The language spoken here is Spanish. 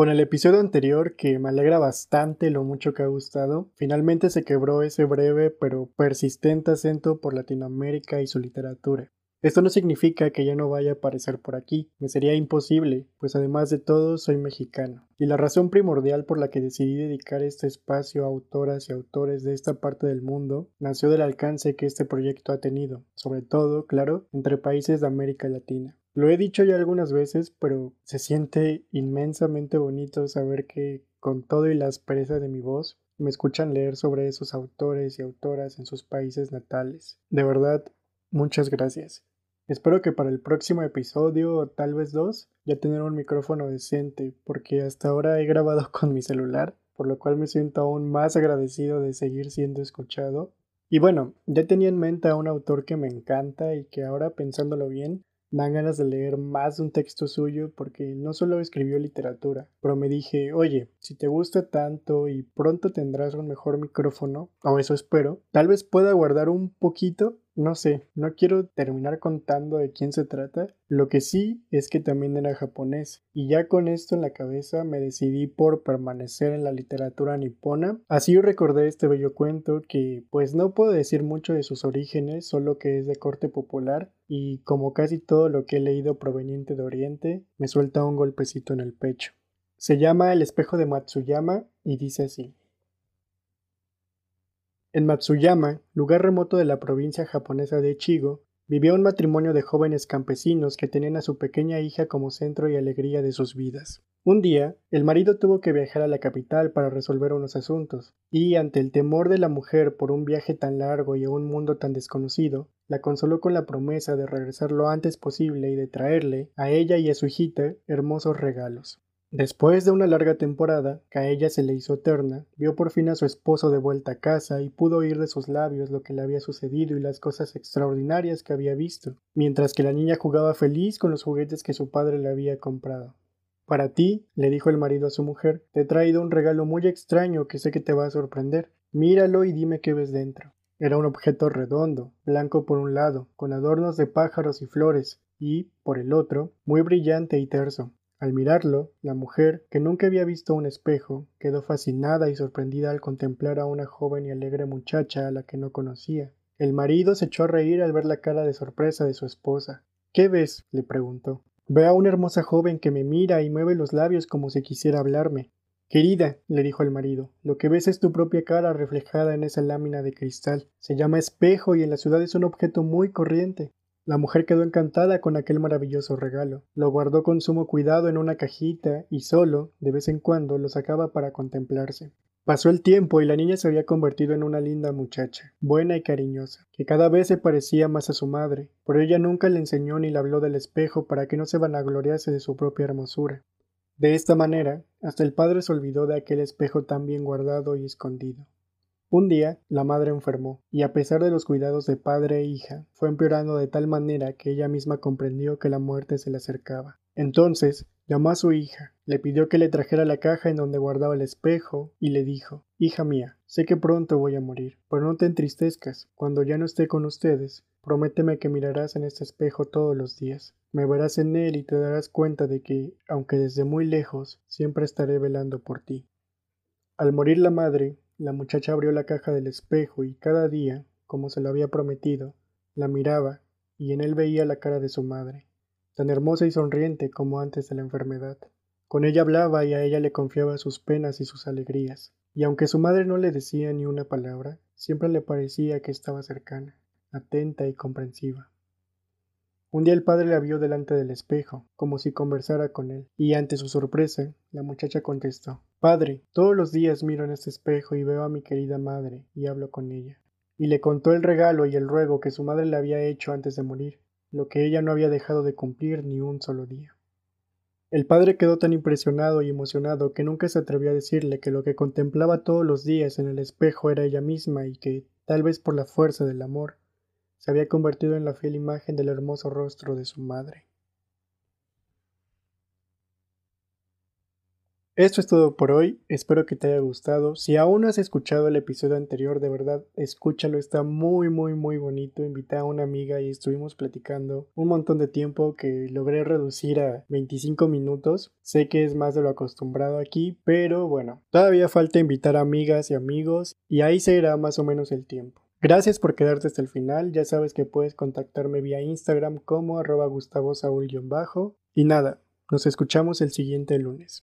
Con el episodio anterior, que me alegra bastante lo mucho que ha gustado, finalmente se quebró ese breve pero persistente acento por Latinoamérica y su literatura. Esto no significa que ya no vaya a aparecer por aquí, me sería imposible, pues además de todo soy mexicano. Y la razón primordial por la que decidí dedicar este espacio a autoras y autores de esta parte del mundo nació del alcance que este proyecto ha tenido, sobre todo, claro, entre países de América Latina. Lo he dicho ya algunas veces, pero se siente inmensamente bonito saber que con todo y la aspereza de mi voz, me escuchan leer sobre esos autores y autoras en sus países natales. De verdad, muchas gracias. Espero que para el próximo episodio, o tal vez dos, ya tener un micrófono decente, porque hasta ahora he grabado con mi celular, por lo cual me siento aún más agradecido de seguir siendo escuchado. Y bueno, ya tenía en mente a un autor que me encanta y que ahora pensándolo bien, dan ganas de leer más de un texto suyo porque no solo escribió literatura, pero me dije, oye, si te gusta tanto y pronto tendrás un mejor micrófono, o eso espero, tal vez pueda guardar un poquito no sé, no quiero terminar contando de quién se trata. Lo que sí es que también era japonés. Y ya con esto en la cabeza me decidí por permanecer en la literatura nipona. Así recordé este bello cuento que pues no puedo decir mucho de sus orígenes, solo que es de corte popular y como casi todo lo que he leído proveniente de Oriente, me suelta un golpecito en el pecho. Se llama El espejo de Matsuyama y dice así. En Matsuyama, lugar remoto de la provincia japonesa de Chigo, vivía un matrimonio de jóvenes campesinos que tenían a su pequeña hija como centro y alegría de sus vidas. Un día, el marido tuvo que viajar a la capital para resolver unos asuntos, y ante el temor de la mujer por un viaje tan largo y a un mundo tan desconocido, la consoló con la promesa de regresar lo antes posible y de traerle, a ella y a su hijita, hermosos regalos. Después de una larga temporada, que a ella se le hizo eterna, vio por fin a su esposo de vuelta a casa y pudo oír de sus labios lo que le había sucedido y las cosas extraordinarias que había visto, mientras que la niña jugaba feliz con los juguetes que su padre le había comprado. Para ti, le dijo el marido a su mujer, te he traído un regalo muy extraño que sé que te va a sorprender. Míralo y dime qué ves dentro. Era un objeto redondo, blanco por un lado, con adornos de pájaros y flores, y, por el otro, muy brillante y terso, al mirarlo, la mujer, que nunca había visto un espejo, quedó fascinada y sorprendida al contemplar a una joven y alegre muchacha a la que no conocía. El marido se echó a reír al ver la cara de sorpresa de su esposa. ¿Qué ves? le preguntó. Veo a una hermosa joven que me mira y mueve los labios como si quisiera hablarme. Querida, le dijo el marido, lo que ves es tu propia cara reflejada en esa lámina de cristal. Se llama espejo y en la ciudad es un objeto muy corriente. La mujer quedó encantada con aquel maravilloso regalo. Lo guardó con sumo cuidado en una cajita y solo, de vez en cuando, lo sacaba para contemplarse. Pasó el tiempo y la niña se había convertido en una linda muchacha, buena y cariñosa, que cada vez se parecía más a su madre, pero ella nunca le enseñó ni le habló del espejo para que no se vanagloriase de su propia hermosura. De esta manera, hasta el padre se olvidó de aquel espejo tan bien guardado y escondido. Un día la madre enfermó, y a pesar de los cuidados de padre e hija, fue empeorando de tal manera que ella misma comprendió que la muerte se le acercaba. Entonces llamó a su hija, le pidió que le trajera la caja en donde guardaba el espejo, y le dijo Hija mía, sé que pronto voy a morir, pero no te entristezcas, cuando ya no esté con ustedes, prométeme que mirarás en este espejo todos los días. Me verás en él y te darás cuenta de que, aunque desde muy lejos, siempre estaré velando por ti. Al morir la madre, la muchacha abrió la caja del espejo y cada día, como se lo había prometido, la miraba y en él veía la cara de su madre, tan hermosa y sonriente como antes de la enfermedad. Con ella hablaba y a ella le confiaba sus penas y sus alegrías, y aunque su madre no le decía ni una palabra, siempre le parecía que estaba cercana, atenta y comprensiva. Un día el padre la vio delante del espejo, como si conversara con él, y ante su sorpresa, la muchacha contestó Padre, todos los días miro en este espejo y veo a mi querida madre, y hablo con ella. Y le contó el regalo y el ruego que su madre le había hecho antes de morir, lo que ella no había dejado de cumplir ni un solo día. El padre quedó tan impresionado y emocionado que nunca se atrevió a decirle que lo que contemplaba todos los días en el espejo era ella misma y que, tal vez por la fuerza del amor, se había convertido en la fiel imagen del hermoso rostro de su madre. Esto es todo por hoy, espero que te haya gustado. Si aún has escuchado el episodio anterior, de verdad, escúchalo, está muy, muy, muy bonito. Invité a una amiga y estuvimos platicando un montón de tiempo que logré reducir a 25 minutos. Sé que es más de lo acostumbrado aquí, pero bueno, todavía falta invitar a amigas y amigos y ahí se irá más o menos el tiempo. Gracias por quedarte hasta el final, ya sabes que puedes contactarme vía Instagram como arroba gustavo bajo y nada, nos escuchamos el siguiente lunes.